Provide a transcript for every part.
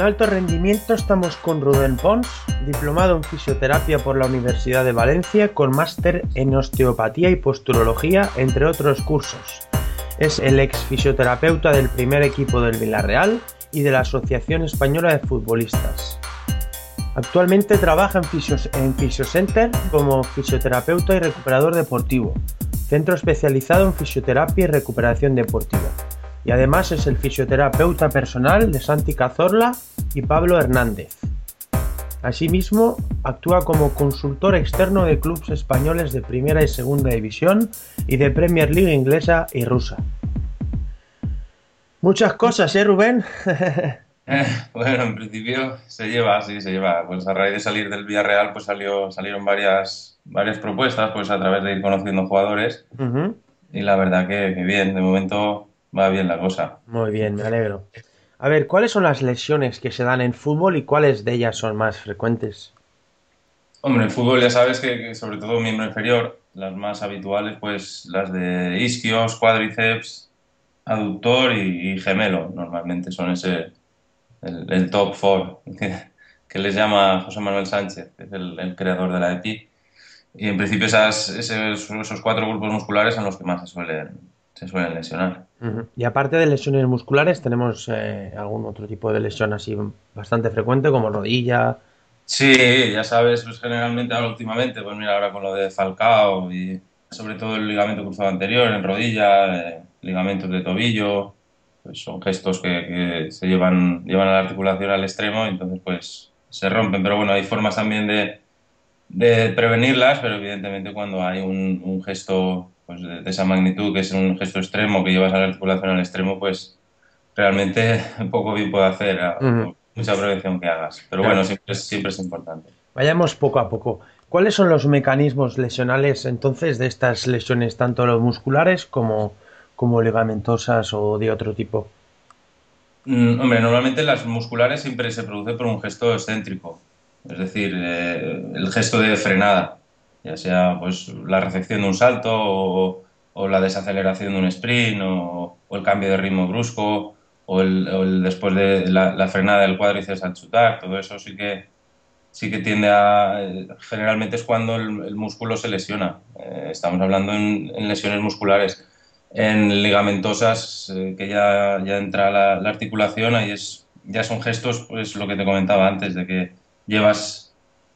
En alto rendimiento estamos con Rubén Pons, diplomado en fisioterapia por la Universidad de Valencia, con máster en osteopatía y posturología, entre otros cursos. Es el ex fisioterapeuta del primer equipo del Villarreal y de la Asociación Española de Futbolistas. Actualmente trabaja en, en Fisiocenter como fisioterapeuta y recuperador deportivo, centro especializado en fisioterapia y recuperación deportiva y además es el fisioterapeuta personal de Santi Cazorla y Pablo Hernández. Asimismo, actúa como consultor externo de clubes españoles de primera y segunda división y de Premier League inglesa y rusa. Muchas cosas, ¿eh, Rubén? Eh, bueno, en principio se lleva, sí, se lleva. Pues a raíz de salir del Villarreal, pues salió, salieron varias, varias propuestas, pues a través de ir conociendo jugadores. Y la verdad que, que bien, de momento va bien la cosa. Muy bien, me alegro. A ver, ¿cuáles son las lesiones que se dan en fútbol y cuáles de ellas son más frecuentes? Hombre, en fútbol ya sabes que, sobre todo miembro inferior, las más habituales, pues las de isquios, cuádriceps, aductor y, gemelo, normalmente son ese el, top four que, les llama José Manuel Sánchez, que es el, creador de la EPI. Y en principio esas, esos, esos cuatro grupos musculares son los que más se suelen, se suelen lesionar. Y aparte de lesiones musculares, ¿tenemos eh, algún otro tipo de lesión así bastante frecuente, como rodilla? Sí, ya sabes, pues generalmente ahora últimamente, pues mira, ahora con lo de Falcao y sobre todo el ligamento cruzado anterior en rodilla, eh, ligamentos de tobillo, pues son gestos que, se llevan, llevan a la articulación al extremo y entonces pues se rompen. Pero bueno, hay formas también de, de prevenirlas, pero evidentemente cuando hay un, un gesto pues de, esa magnitud, que es un gesto extremo, que llevas a la articulación al extremo, pues realmente poco bien puede hacer, mucha prevención que hagas. Pero bueno, siempre, siempre es importante. Vayamos poco a poco. ¿Cuáles son los mecanismos lesionales entonces de estas lesiones, tanto los musculares como, como ligamentosas o de otro tipo? Mm, hombre, normalmente las musculares siempre se produce por un gesto excéntrico, es decir, eh, el gesto de frenada ya sea pues la recepción de un salto o, la desaceleración de un sprint o, el cambio de ritmo brusco o el, después de la, frenada del cuádriceps al chutar, todo eso sí que sí que tiende a generalmente es cuando el, músculo se lesiona. Eh, estamos hablando en, lesiones musculares. En ligamentosas eh, que ya, ya entra la, la, articulación, ahí es, ya son gestos, pues lo que te comentaba antes, de que llevas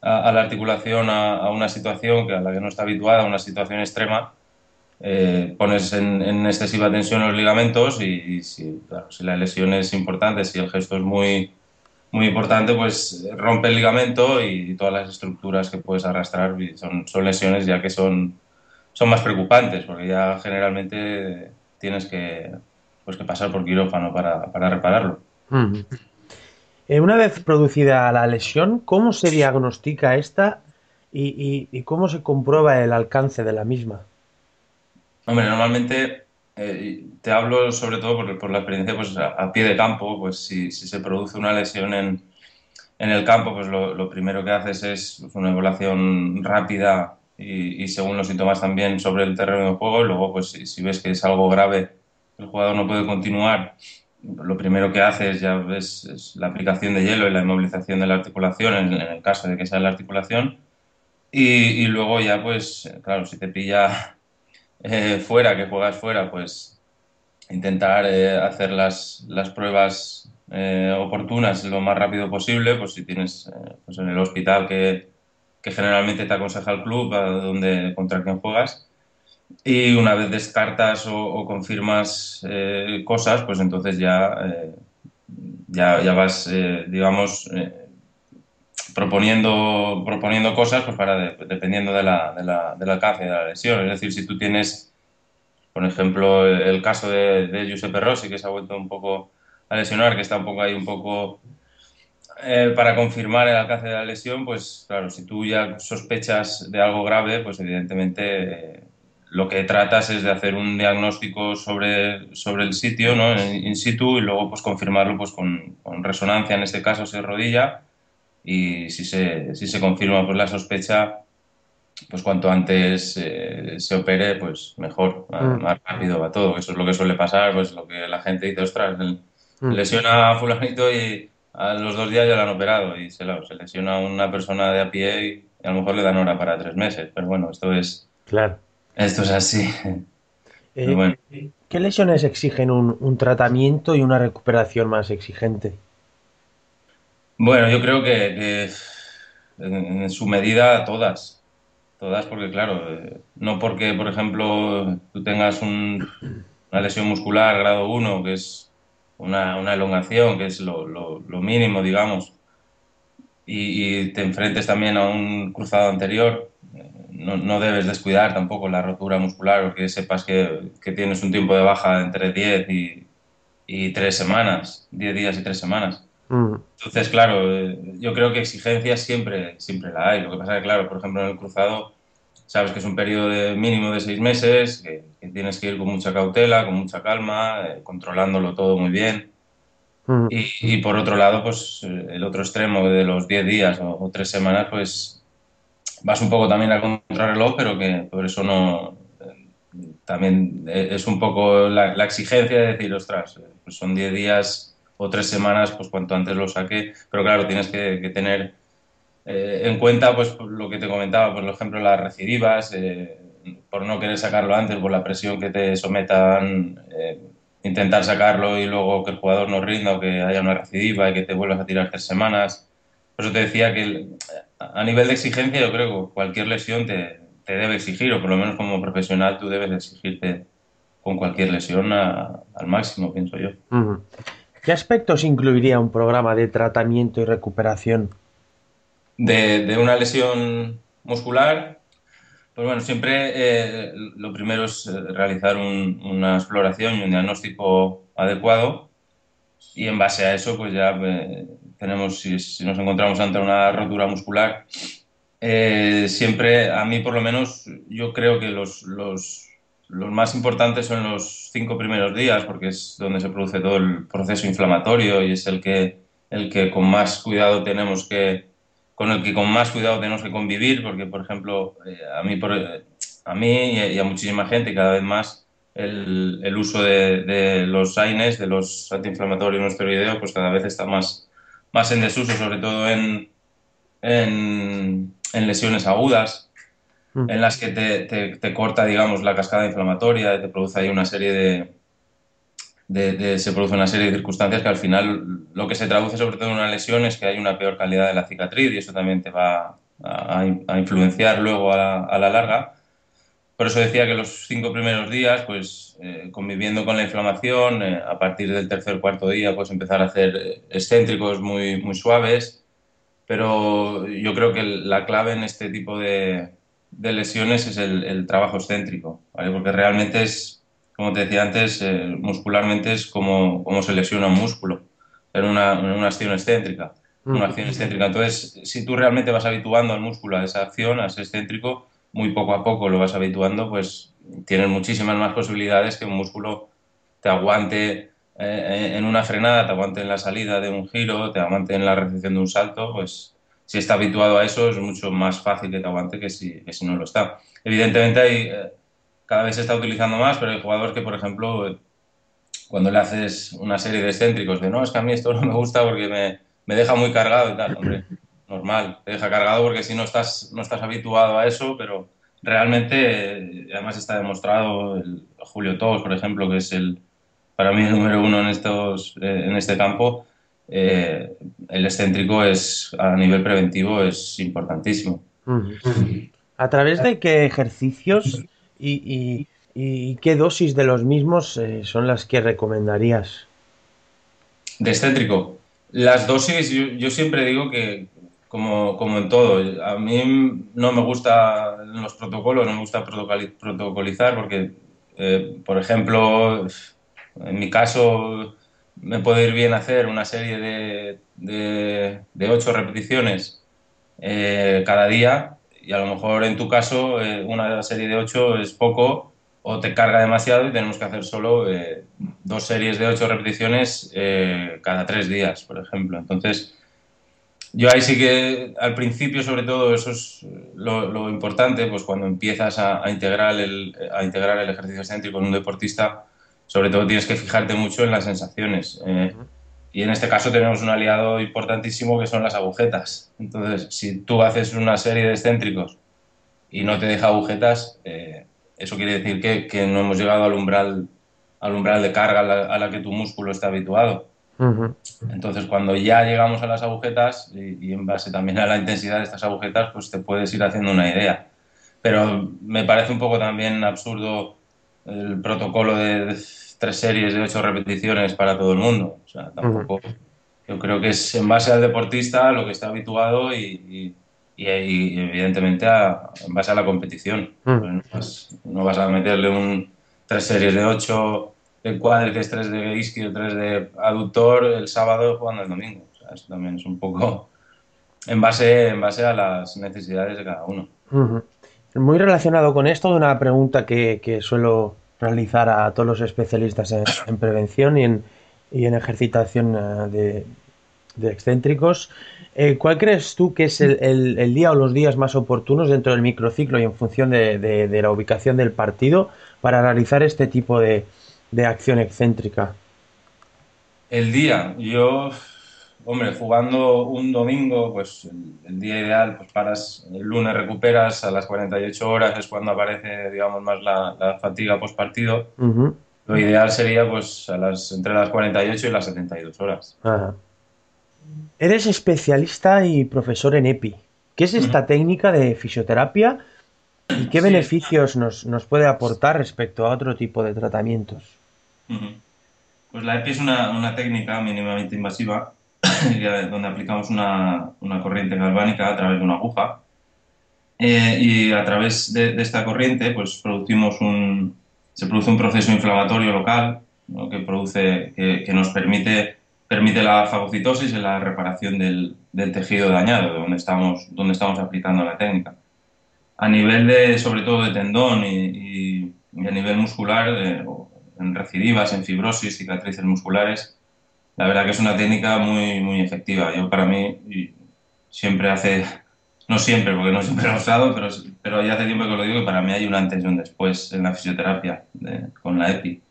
a, la articulación a, una situación que a la que no está habituada, a una situación extrema, eh, pones en, excesiva tensión los ligamentos y, si, la lesión es importante, si el gesto es muy, muy importante, pues rompe el ligamento y, todas las estructuras que puedes arrastrar son, son lesiones ya que son, son más preocupantes, porque ya generalmente tienes que, pues, que pasar por quirófano para, para repararlo. Eh, una vez producida la lesión, ¿cómo se diagnostica esta y, cómo se comprueba el alcance de la misma? Hombre, normalmente eh, te hablo sobre todo por, la experiencia pues, a, pie de campo, pues si, se produce una lesión en, el campo, pues lo, primero que haces es una evaluación rápida y, según los síntomas también sobre el terreno de juego. Y luego, pues si ves que es algo grave, el jugador no puede continuar lo primero que haces ya es la aplicación de hielo y la inmovilización de la articulación en, el caso de que sea la articulación. Y, luego ya pues claro si te pilla eh, fuera que juegas fuera pues intentar eh, hacer las, las pruebas eh, oportunas lo más rápido posible pues si tienes pues en el hospital que, que generalmente te aconseja el club donde contra quien juegas y una vez descartas o, confirmas eh, cosas, pues entonces ya, eh, ya, vas, eh, digamos, proponiendo, proponiendo cosas pues para dependiendo de la, de la, del alcance de la lesión. Es decir, si tú tienes, por ejemplo, el, caso de, de, Giuseppe Rossi, que se ha vuelto un poco a lesionar, que está un poco ahí un poco para confirmar el alcance de la lesión, pues claro, si tú ya sospechas de algo grave, pues evidentemente lo que tratas es de hacer un diagnóstico sobre, sobre el sitio, ¿no? In, situ, y luego pues confirmarlo pues con, con resonancia, en este caso se rodilla, y si se, si se confirma pues, la sospecha, pues cuanto antes eh, se opere, pues mejor, mm. más, rápido va todo. Eso es lo que suele pasar, pues lo que la gente dice, ostras, mm. lesiona a fulanito y a los dos días ya lo han operado y se, se lesiona a una persona de a pie y, a lo mejor le dan hora para tres meses. Pero bueno, esto es... Claro. Esto es así. Eh, ¿Qué lesiones exigen un, un tratamiento y una recuperación más exigente? Bueno, yo creo que, en, su medida todas. Todas porque, claro, eh, no porque, por ejemplo, tú tengas una lesión muscular grado 1, que es una, una elongación, que es lo, lo, mínimo, digamos, y, te enfrentes también a un cruzado anterior, no, no, debes descuidar tampoco la rotura muscular o que sepas que, que tienes un tiempo de baja entre 10 y, y 3 semanas, 10 días y 3 semanas. Mm. Entonces, claro, eh, yo creo que exigencias siempre, siempre la hay. Lo que pasa es que, claro, por ejemplo, en el cruzado, sabes que es un periodo de mínimo de seis meses, que, tienes que ir con mucha cautela, con mucha calma, eh, controlándolo todo muy bien. Mm. Y, por otro lado, pues el otro extremo de los diez días o, tres semanas, pues vas un poco también a contrarreloj, pero que por eso no. Eh, también es un poco la, exigencia de decir, ostras, pues son diez días o tres semanas, pues cuanto antes lo saque. Pero claro, tienes que, tener eh, en cuenta pues lo que te comentaba, por ejemplo, las recidivas, eh, por no querer sacarlo antes, por la presión que te sometan, eh, intentar sacarlo y luego que el jugador no rinda o que haya una recidiva y que te vuelvas a tirar tres semanas. Por eso te decía que a nivel de exigencia yo creo que cualquier lesión te, te debe exigir, o por lo menos como profesional tú debes exigirte con cualquier lesión al máximo, pienso yo. ¿Qué aspectos incluiría un programa de tratamiento y recuperación? De, una lesión muscular, pues bueno, siempre eh, lo primero es eh, realizar una exploración y un diagnóstico adecuado y en base a eso pues ya eh, tenemos, si, nos encontramos ante una rotura muscular, siempre a mí por lo menos yo creo que los los más importantes son los cinco primeros días, porque es donde se produce todo el proceso inflamatorio y es el que, el que con más cuidado tenemos que, con el que con más cuidado tenemos que convivir, porque, por ejemplo, eh, a mí, por, a mí y a muchísima gente, cada vez más, el, el uso de, de, los AINES, de los antiinflamatorios no esteroideos, pues cada vez está más, más en desuso, sobre todo en, en, en lesiones agudas Mm. en las que te, te, corta, digamos, la cascada inflamatoria, te produce ahí una serie de, de, se produce una serie de circunstancias que al final lo que se traduce sobre todo en una lesión es que hay una peor calidad de la cicatriz y eso también te va a, a influenciar luego a la, a la, larga. Por eso decía que los cinco primeros días, pues eh, conviviendo con la inflamación, eh, a partir del tercer o cuarto día, pues empezar a hacer eh, excéntricos muy, muy suaves, pero yo creo que la clave en este tipo de, de lesiones es el, trabajo excéntrico, ¿vale? porque realmente es, como te decía antes, eh, muscularmente es como, como, se lesiona un músculo en una, una acción excéntrica. Una acción excéntrica. Entonces, si tú realmente vas habituando al músculo a esa acción, a ese excéntrico, muy poco a poco lo vas habituando, pues tienes muchísimas más posibilidades que un músculo te aguante eh, en una frenada, te aguante en la salida de un giro, te aguante en la recepción de un salto, pues si está habituado a eso es mucho más fácil que te aguante que si, que si no lo está. Evidentemente hay, eh, cada vez se está utilizando más, pero hay jugadores que, por ejemplo, cuando le haces una serie de excéntricos de no, es que a mí esto no me gusta porque me, me deja muy cargado y tal, hombre, normal, te deja cargado porque si no estás, no estás habituado a eso, pero realmente, además está demostrado, el Julio Tos, por ejemplo, que es el, para mí el número uno en, estos, eh, en este campo, eh, el excéntrico es a nivel preventivo es importantísimo. ¿A través de qué ejercicios y, qué dosis de los mismos eh, son las que recomendarías? ¿De excéntrico? Las dosis, yo, siempre digo que, como, como, en todo, a mí no me gusta los protocolos, no me gusta protocolizar porque, eh, por ejemplo, en mi caso me puede ir bien hacer una serie de, de, ocho repeticiones eh, cada día y a lo mejor en tu caso eh, una serie de ocho es poco o te carga demasiado y tenemos que hacer solo eh, dos series de ocho repeticiones cada tres días, por ejemplo. Entonces, yo ahí sí que al principio, sobre todo, eso es lo, importante, pues cuando empiezas a, integrar el, a integrar el ejercicio excéntrico con un deportista, sobre todo tienes que fijarte mucho en las sensaciones. Eh, y en este caso tenemos un aliado importantísimo que son las agujetas. Entonces, si tú haces una serie de excéntricos y no te deja agujetas, eh, eso quiere decir que, no hemos llegado al umbral, al umbral de carga a la, que tu músculo está habituado. Entonces, cuando ya llegamos a las agujetas y, y, en base también a la intensidad de estas agujetas, pues te puedes ir haciendo una idea. Pero me parece un poco también absurdo el protocolo de tres series de ocho repeticiones para todo el mundo. O sea, tampoco. Yo creo que es en base al deportista lo que está habituado y, evidentemente en base a la competición. Pues no, vas, a meterle un tres series de ocho de cuádriceps, tres de isquio, tres de aductor el sábado jugando el domingo. Eso también es un poco en base, en base a las necesidades de cada uno. Muy relacionado con esto, una pregunta que, suelo realizar a todos los especialistas en, prevención y en, y en ejercitación eh, de, excéntricos. Eh, ¿Cuál crees tú que es el, día o los días más oportunos dentro del microciclo y en función de, la ubicación del partido para realizar este tipo de, de acción excéntrica? El día, yo Hombre, jugando un domingo, pues el, día ideal, pues paras, el lunes recuperas, a las 48 horas es cuando aparece, digamos, más la, fatiga post partido. Lo ideal sería, pues, a las, entre las 48 y las 72 horas. Eres especialista y profesor en EPI. ¿Qué es esta técnica de fisioterapia y qué beneficios nos, nos, puede aportar respecto a otro tipo de tratamientos? Pues la EPI es una, una técnica mínimamente invasiva donde aplicamos una, una, corriente galvánica a través de una aguja. Eh, y a través de, esta corriente pues, producimos un, se produce un proceso inflamatorio local que, produce, que, nos permite, permite la fagocitosis y la reparación del, del, tejido dañado donde estamos, donde estamos aplicando la técnica. A nivel de, sobre todo de tendón y, a nivel muscular, en recidivas, en fibrosis, cicatrices musculares, la verdad que es una técnica muy, muy efectiva. Yo para mí siempre hace, no siempre, porque no siempre lo he usado, pero, pero ya hace tiempo que lo digo que para mí hay un antes y un después en la fisioterapia con la EPI.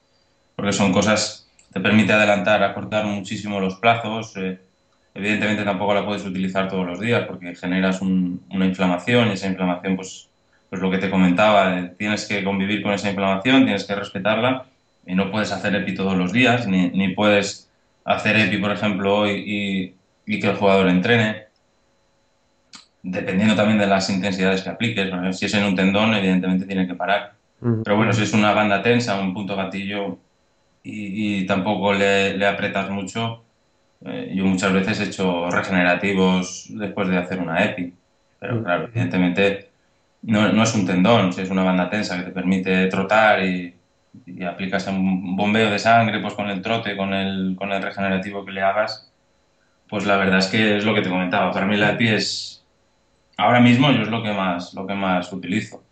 Porque son cosas, te permite adelantar, acortar muchísimo los plazos. Eh, evidentemente tampoco la puedes utilizar todos los días porque generas una inflamación y esa inflamación, pues, pues lo que te comentaba, eh, tienes que convivir con esa inflamación, tienes que respetarla y no puedes hacer EPI todos los días, ni, ni puedes hacer EPI, por ejemplo, y, y, que el jugador entrene, dependiendo también de las intensidades que apliques. Si es en un tendón, evidentemente tiene que parar. Pero bueno, si es una banda tensa, un punto gatillo y, tampoco le, le, apretas mucho, eh, yo muchas veces he hecho regenerativos después de hacer una EPI. Pero claro, evidentemente no, no es un tendón, si es una banda tensa que te permite trotar y, y aplicas un bombeo de sangre pues con el trote, con el, con el regenerativo que le hagas, pues la verdad es que es lo que te comentaba. Para mí la EPI es, ahora mismo yo es lo que más, lo que más utilizo.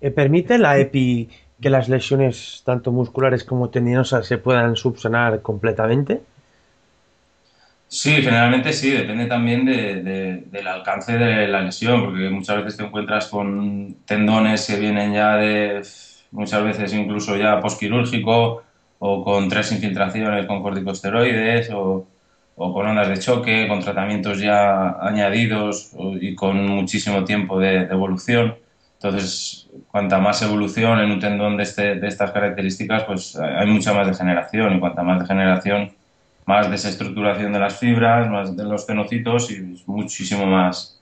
Eh, ¿Permite la EPI que las lesiones tanto musculares como tendinosas se puedan subsanar completamente? Sí, generalmente sí, depende también del alcance de la lesión, porque muchas veces te encuentras con tendones que vienen ya de muchas veces incluso ya posquirúrgico o con tres infiltraciones con corticosteroides o, o con ondas de choque, con tratamientos ya añadidos y con muchísimo tiempo de, evolución. Entonces, cuanta más evolución en un tendón de, este, de estas características, pues hay mucha más degeneración y cuanta más degeneración, más desestructuración de las fibras, más de los fenocitos y muchísimo más,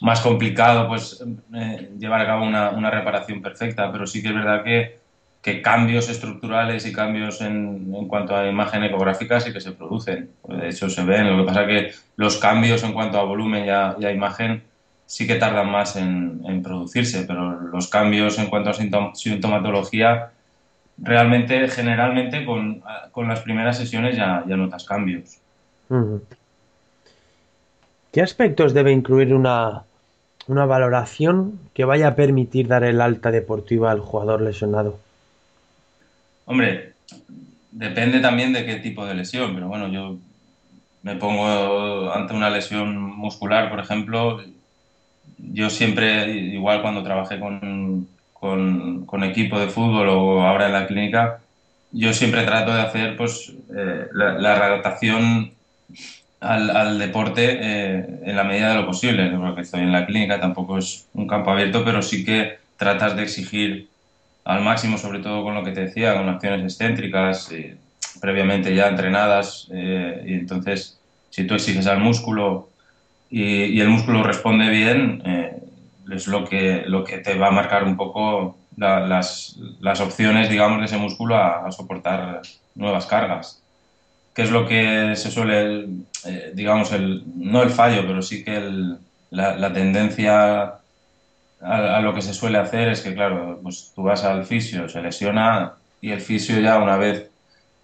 más complicado pues eh, llevar a cabo una, reparación perfecta, pero sí que es verdad que que cambios estructurales y cambios en, en, cuanto a imagen ecográfica sí que se producen. De hecho, se ven. Lo que pasa es que los cambios en cuanto a volumen y a, y a imagen sí que tardan más en, en, producirse, pero los cambios en cuanto a sintomatología, realmente, generalmente, con, con las primeras sesiones ya, ya notas cambios. ¿Qué aspectos debe incluir una, una valoración que vaya a permitir dar el alta deportiva al jugador lesionado? Hombre, depende también de qué tipo de lesión, pero bueno, yo me pongo ante una lesión muscular, por ejemplo, yo siempre, igual cuando trabajé con, con, equipo de fútbol o ahora en la clínica, yo siempre trato de hacer pues eh, la, la, al, al deporte eh, en la medida de lo posible. Porque estoy en la clínica, tampoco es un campo abierto, pero sí que tratas de exigir al máximo, sobre todo con lo que te decía, con acciones excéntricas, eh, previamente ya entrenadas, eh, y entonces si tú exiges al músculo y, el músculo responde bien, es lo que, lo que te va a marcar un poco la, las, las, opciones, digamos, de ese músculo a, soportar nuevas cargas. Que es lo que se suele, eh, digamos, el, no el fallo, pero sí que la, tendencia a, lo que se suele hacer es que, claro, pues tú vas al fisio, se lesiona y el fisio ya una vez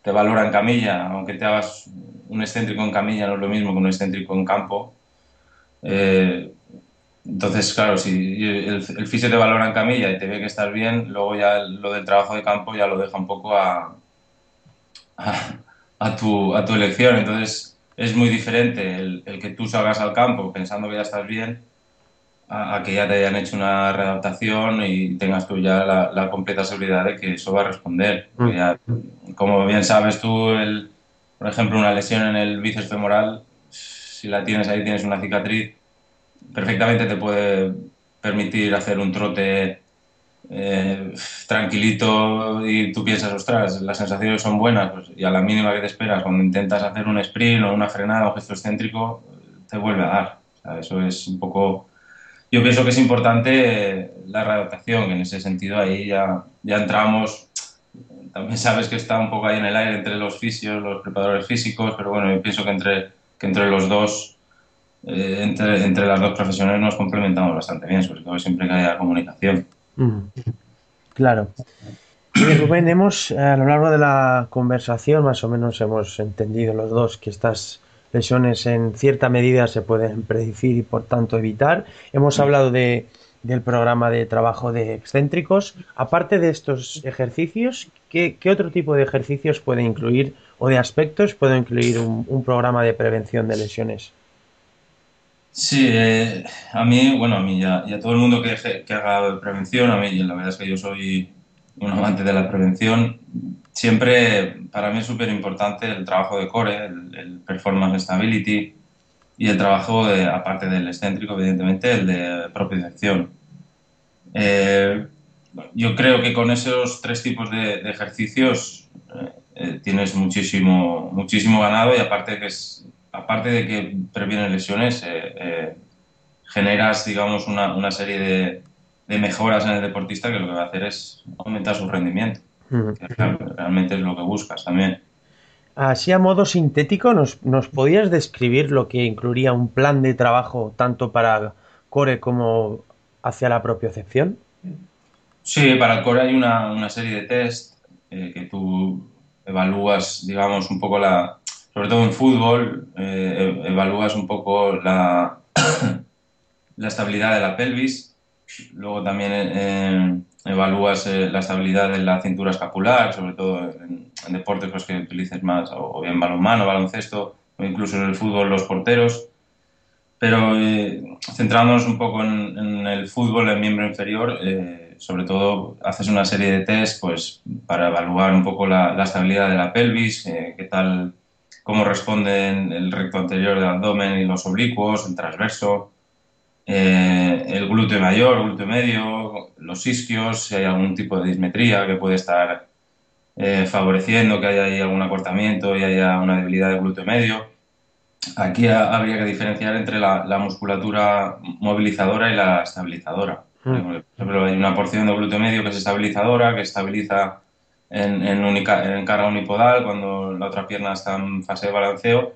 te valora en camilla, aunque te hagas un excéntrico en camilla no es lo mismo que un excéntrico en campo. Eh, entonces, claro, si el, fisio te valora en camilla y te ve que estás bien, luego ya lo del trabajo de campo ya lo deja un poco a, a tu, a tu elección. Entonces, es muy diferente el, el que tú salgas al campo pensando que ya estás bien a, a, que ya te hayan hecho una readaptación y tengas tú ya la, la completa seguridad de que eso va a responder. Mm. Ya, como bien sabes tú, el, por ejemplo, una lesión en el bíceps femoral, si la tienes ahí, tienes una cicatriz, perfectamente te puede permitir hacer un trote eh, tranquilito y tú piensas, ostras, las sensaciones son buenas, pues, y a la mínima que te esperas, cuando intentas hacer un sprint o una frenada o gesto excéntrico, te vuelve a dar. Eso es un poco yo pienso que es importante la readaptación, que en ese sentido ahí ya, ya entramos, también sabes que está un poco ahí en el aire entre los fisios, los preparadores físicos, pero bueno, yo pienso que entre, que entre los dos, eh, entre, entre las dos profesiones nos complementamos bastante bien, sobre todo siempre que haya comunicación. Mm. Claro. Y Rubén, hemos a lo largo de la conversación más o menos hemos entendido los dos que estás lesiones en cierta medida se pueden predecir y por tanto evitar. Hemos hablado de, del programa de trabajo de excéntricos. Aparte de estos ejercicios, ¿qué, qué otro tipo de ejercicios puede incluir o de aspectos puede incluir un, un programa de prevención de lesiones? Sí, eh, a mí, bueno, a mí ya, ya todo el mundo que, que haga prevención, a mí la verdad es que yo soy un amante de la prevención, siempre para mí es súper importante el trabajo de core, el, el, performance stability y el trabajo, de, aparte del excéntrico, evidentemente, el de propiocepción. Eh, yo creo que con esos tres tipos de, de ejercicios eh, eh, tienes muchísimo, muchísimo ganado y aparte que, es, aparte de que previene lesiones, eh, eh, generas, digamos, una, una serie de, de mejoras en el deportista que lo que va a hacer es aumentar su rendimiento. Uh -huh. realmente es lo que buscas también. Así a modo sintético, ¿nos, ¿nos podías describir lo que incluiría un plan de trabajo tanto para core como hacia la propiocepción? Sí, para el core hay una, una serie de test eh, que tú evalúas, digamos, un poco la, sobre todo en fútbol, eh, evalúas un poco la, la estabilidad de la pelvis, luego también eh, evalúas eh, la estabilidad de la cintura escapular, sobre todo en, en deportes pues, que utilices más, o bien balonmano, baloncesto, o incluso en el fútbol los porteros. Pero eh, centrándonos un poco en, en, el fútbol, el miembro inferior, eh, sobre todo haces una serie de test pues, para evaluar un poco la, la estabilidad de la pelvis, eh, qué tal, cómo responden el recto anterior del abdomen y los oblicuos, el transverso, eh, el glúteo mayor, glúteo medio, los isquios, si hay algún tipo de dismetría que puede estar eh, favoreciendo que haya ahí algún acortamiento y haya una debilidad del glúteo medio. Aquí ha, habría que diferenciar entre la, la, musculatura movilizadora y la estabilizadora. Mm. Por ejemplo, hay una porción del glúteo medio que es estabilizadora, que estabiliza en, única, en carga unipodal, cuando la otra pierna está en fase de balanceo.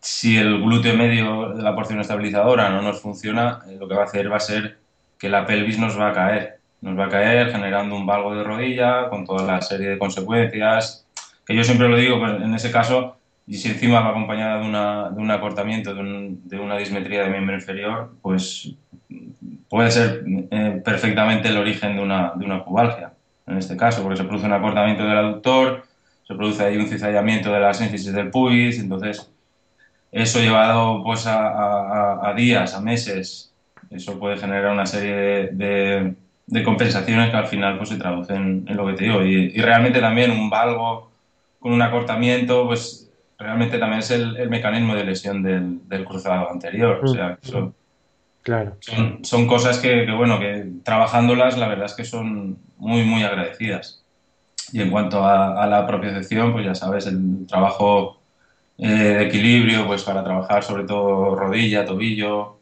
Si el glúteo medio de la porción estabilizadora no nos funciona, eh, lo que va a hacer va a ser que la pelvis nos va a caer. Nos va a caer generando un valgo de rodilla con toda la serie de consecuencias. Que yo siempre lo digo, pues, en ese caso, y si encima va acompañada de, una, de un acortamiento, de, de, una dismetría de miembro inferior, pues puede ser eh, perfectamente el origen de una, de una pubalgia en este caso, porque se produce un acortamiento del aductor, se produce ahí un cizallamiento de la síntesis del pubis, entonces eso llevado pues a, días, a meses, eso puede generar una serie de, compensaciones que al final pues se traducen en lo que te digo. Y, realmente también un valgo con un acortamiento, pues realmente también es el, mecanismo de lesión del, cruzado anterior. O sea, eso, Claro. Son, cosas que, bueno, que trabajándolas la verdad es que son muy, muy agradecidas. Y en cuanto a, la propiocepción, pues ya sabes, el trabajo eh, de equilibrio, pues para trabajar sobre todo rodilla, tobillo,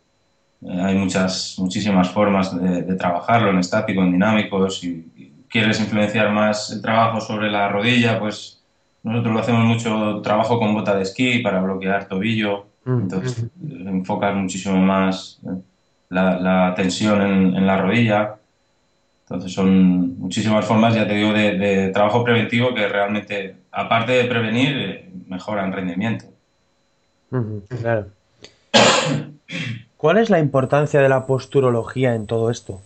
eh, hay muchas, muchísimas formas de, trabajarlo, en estático, en dinámico. Si quieres influenciar más el trabajo sobre la rodilla, pues nosotros lo hacemos mucho trabajo con bota de esquí para bloquear tobillo. Mm. Entonces, enfocas muchísimo más eh, la, tensión en, la rodilla. Entonces son muchísimas formas, ya te digo, de, trabajo preventivo que realmente, aparte de prevenir, eh, mejoran rendimiento. claro. ¿Cuál es la importancia de la posturología en todo esto?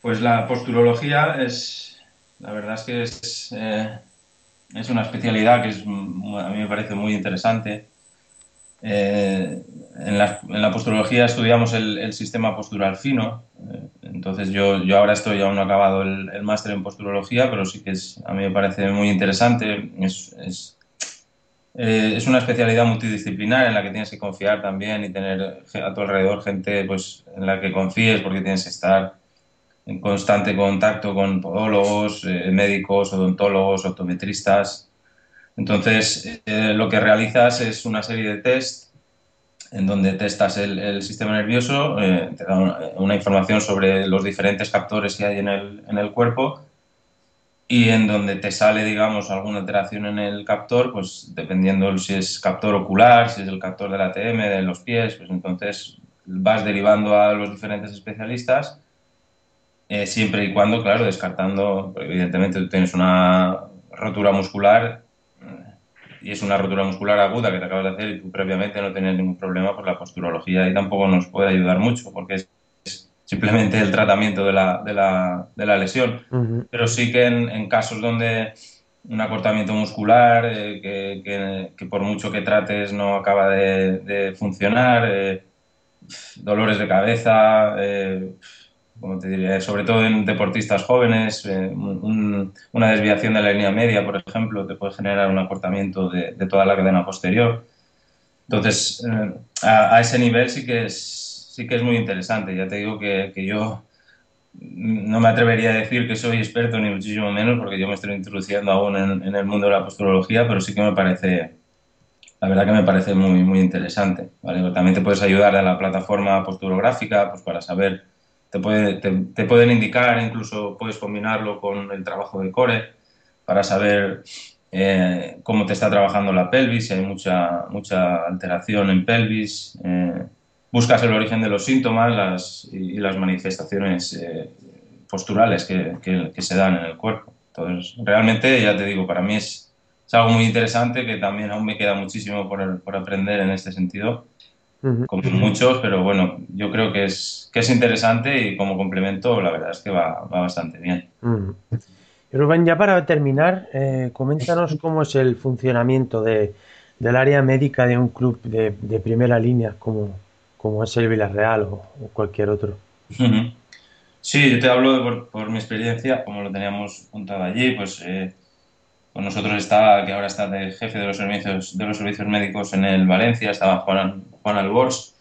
Pues la posturología es, la verdad es que es, eh, es una especialidad que es, a mí me parece muy interesante eh, en, la, en, posturología estudiamos el, sistema postural fino, eh, entonces yo, yo ahora estoy aún no acabado el, máster en posturología, pero sí que es, a mí me parece muy interesante. Es, es, eh, es, una especialidad multidisciplinar en la que tienes que confiar también y tener a tu alrededor gente pues, en la que confíes porque tienes que estar en constante contacto con podólogos, médicos, odontólogos, optometristas. Entonces, eh, lo que realizas es una serie de test en donde testas el, sistema nervioso, eh, te da una, información sobre los diferentes captores que hay en el, en el, cuerpo y en donde te sale, digamos, alguna alteración en el captor, pues dependiendo si es captor ocular, si es el captor del ATM, de los pies, pues entonces vas derivando a los diferentes especialistas, eh, siempre y cuando, claro, descartando, evidentemente tú tienes una rotura muscular y es una rotura muscular aguda que te acabas de hacer y tú previamente no tienes ningún problema, pues la posturología y tampoco nos puede ayudar mucho porque es, simplemente el tratamiento de la, de la, de la lesión. Pero sí que en, casos donde un acortamiento muscular eh, que, que, por mucho que trates no acaba de, funcionar, eh, dolores de cabeza, eh, como te diría, sobre todo en deportistas jóvenes, eh, una desviación de la línea media, por ejemplo, te puede generar un acortamiento de, toda la cadena posterior. Entonces, eh, a, ese nivel sí que es, sí que es muy interesante. Ya te digo que, que, yo no me atrevería a decir que soy experto, ni muchísimo menos, porque yo me estoy introduciendo aún en, el mundo de la posturología, pero sí que me parece, la verdad que me parece muy, muy interesante. ¿vale? También te puedes ayudar a la plataforma posturográfica pues, para saber te, puede, te, pueden indicar, incluso puedes combinarlo con el trabajo de core para saber eh, cómo te está trabajando la pelvis, si hay mucha, mucha alteración en pelvis. Eh, buscas el origen de los síntomas las, y, las manifestaciones eh, posturales que, que, se dan en el cuerpo. Entonces, realmente, ya te digo, para mí es, es algo muy interesante que también aún me queda muchísimo por, por aprender en este sentido como muchos, pero bueno, yo creo que es, que es interesante y como complemento la verdad es que va, va bastante bien. Rubén, ya para terminar, eh, coméntanos cómo es el funcionamiento de, del área médica de un club de, de primera línea como, como es el Villarreal o, cualquier otro. Sí, yo te hablo por, por, mi experiencia, como lo teníamos juntado allí, pues eh, nosotros estaba, que ahora está de jefe de los servicios, de los servicios médicos en el Valencia, estaba Juan, Juan Albors,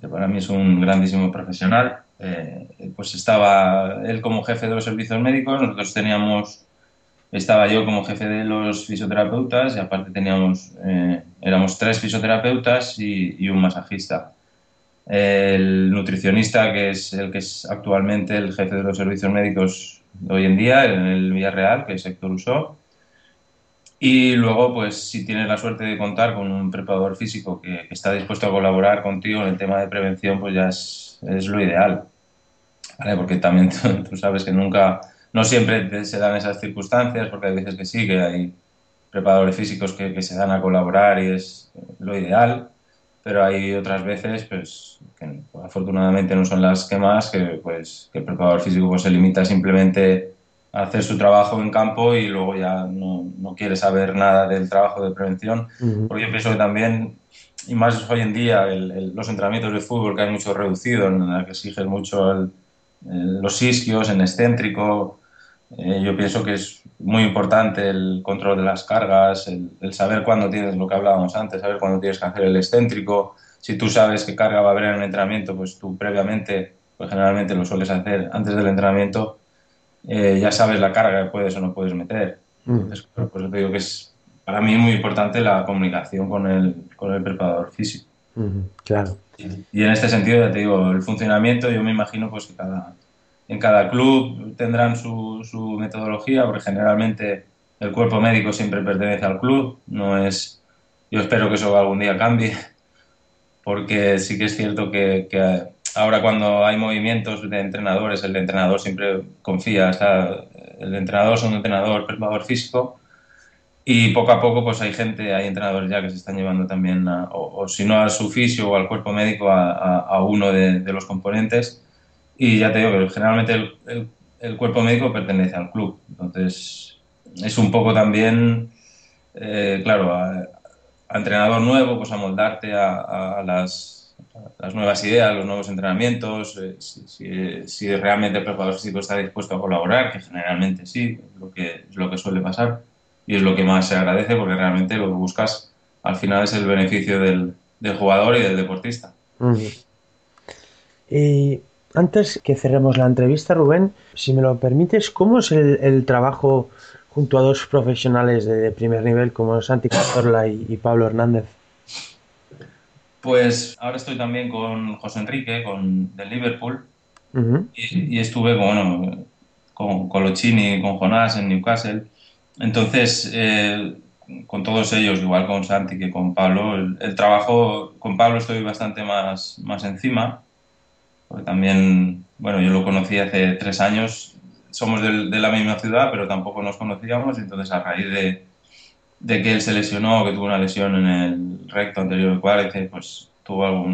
que para mí es un grandísimo profesional. Eh, pues estaba él como jefe de los servicios médicos, nosotros teníamos, estaba yo como jefe de los fisioterapeutas y aparte teníamos, eh, éramos tres fisioterapeutas y, y, un masajista. El nutricionista, que es el que es actualmente el jefe de los servicios médicos, hoy en día en el Villarreal, que es Héctor Usó. Y luego, pues si tienes la suerte de contar con un preparador físico que, está dispuesto a colaborar contigo en el tema de prevención, pues ya es, es lo ideal. Porque también tú, sabes que nunca, no siempre se dan esas circunstancias, porque hay veces que sí, que hay preparadores físicos que, que se dan a colaborar y es lo ideal pero hay otras veces pues que afortunadamente no son las que más que pues que el preparador físico pues, se limita simplemente hacer su trabajo en campo y luego ya no, no quiere saber nada del trabajo de prevención porque yo pienso que también y más hoy en día los entrenamientos de fútbol que hay mucho reducido en la que exigen mucho los isquios en excéntrico eh, yo pienso que es muy importante el control de las cargas, el, saber cuándo tienes lo que hablábamos antes, saber cuándo tienes que hacer el excéntrico. Si tú sabes qué carga va a haber en el entrenamiento, pues tú previamente, pues generalmente lo sueles hacer antes del entrenamiento, eh, ya sabes la carga que puedes o no puedes meter. Mm. Entonces, pues te digo que es para mí muy importante la comunicación con el, con el preparador físico. claro. Y, en este sentido, ya te digo, el funcionamiento, yo me imagino pues que cada, en cada club tendrán su, su, metodología, porque generalmente el cuerpo médico siempre pertenece al club. No es, yo espero que eso algún día cambie, porque sí que es cierto que, que ahora cuando hay movimientos de entrenadores, el entrenador siempre confía, el entrenador es un entrenador, preparador físico, y poco a poco pues hay gente, hay entrenadores ya que se están llevando también, o, si no al su fisio o al cuerpo médico, a, a, uno de, de, los componentes y ya te digo que generalmente el, el, cuerpo médico pertenece al club. Entonces, es un poco también, eh, claro, a, entrenador nuevo, pues a moldarte a, las, las, nuevas ideas, los nuevos entrenamientos, eh, si, realmente el preparador físico está dispuesto a colaborar, que generalmente sí, es lo que, es lo que suele pasar. Y es lo que más se agradece porque realmente lo que buscas al final es el beneficio del, del jugador y del deportista. Y antes que cerremos la entrevista, Rubén, si me lo permites, ¿cómo es el, trabajo junto a dos profesionales de, primer nivel como Santi Cazorla y, Pablo Hernández? Pues ahora estoy también con José Enrique, con, del Liverpool, y, estuve bueno, con Colochini y con Jonás en Newcastle. Entonces, eh, con todos ellos, igual con Santi que con Pablo, el, el, trabajo con Pablo estoy bastante más, más encima. Porque también, bueno, yo lo conocí hace tres años, somos de la misma ciudad, pero tampoco nos conocíamos, entonces a raíz de, de que él se lesionó, que tuvo una lesión en el recto anterior del cuádriceps, pues tuvo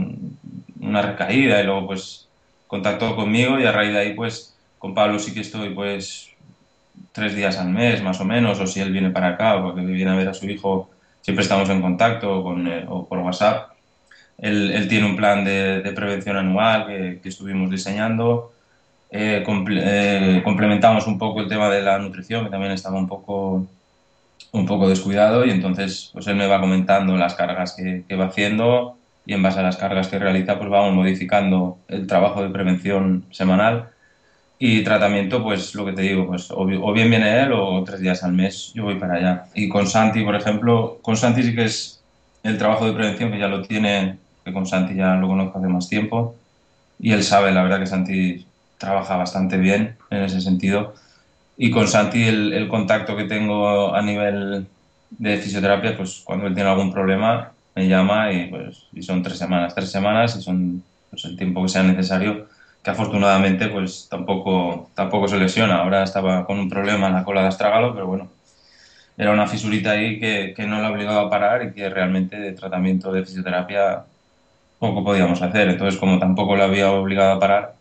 una recaída y luego pues contactó conmigo y a raíz de ahí pues con Pablo sí que estoy pues tres días al mes más o menos, o si él viene para acá o porque viene a ver a su hijo, siempre estamos en contacto con, o por WhatsApp él, tiene un plan de, prevención anual que, estuvimos diseñando. Eh, eh, complementamos un poco el tema de la nutrición, que también estaba un poco, un poco descuidado, y entonces pues él me va comentando las cargas que, va haciendo y en base a las cargas que realiza pues vamos modificando el trabajo de prevención semanal y tratamiento pues lo que te digo pues o, bien viene él o tres días al mes yo voy para allá y con Santi por ejemplo con Santi sí que es el trabajo de prevención que ya lo tiene que con Santi ya lo conozco hace más tiempo y él sabe, la verdad que Santi trabaja bastante bien en ese sentido. Y con Santi el, el contacto que tengo a nivel de fisioterapia, pues cuando él tiene algún problema me llama y, pues, y son tres semanas, tres semanas y son pues, el tiempo que sea necesario, que afortunadamente pues tampoco, tampoco se lesiona. Ahora estaba con un problema en la cola de astrágalo, pero bueno, era una fisurita ahí que, que no le ha obligado a parar y que realmente de tratamiento de fisioterapia poco podíamos hacer. Entonces, como tampoco lo había obligado a parar,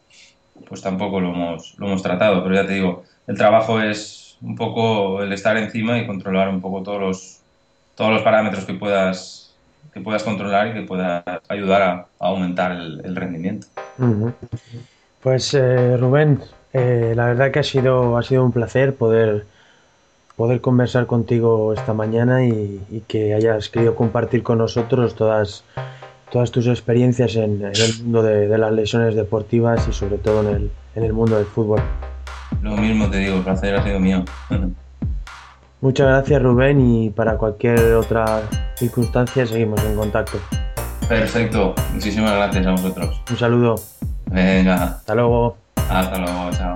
pues tampoco lo hemos, lo hemos tratado. Pero ya te digo, el trabajo es un poco el estar encima y controlar un poco todos los, todos los parámetros que puedas, que puedas controlar y que puedas ayudar a, aumentar el, rendimiento. Pues eh, Rubén, eh, la verdad que ha sido, ha sido un placer poder, poder conversar contigo esta mañana y, que hayas querido compartir con nosotros todas todas tus experiencias en, el mundo de, las lesiones deportivas y sobre todo en el, en el mundo del fútbol. Lo mismo te digo, el placer ha sido mío. Muchas gracias Rubén y para cualquier otra circunstancia seguimos en contacto. Perfecto, muchísimas gracias a vosotros. Un saludo. Venga. Hasta luego. Hasta luego, chao.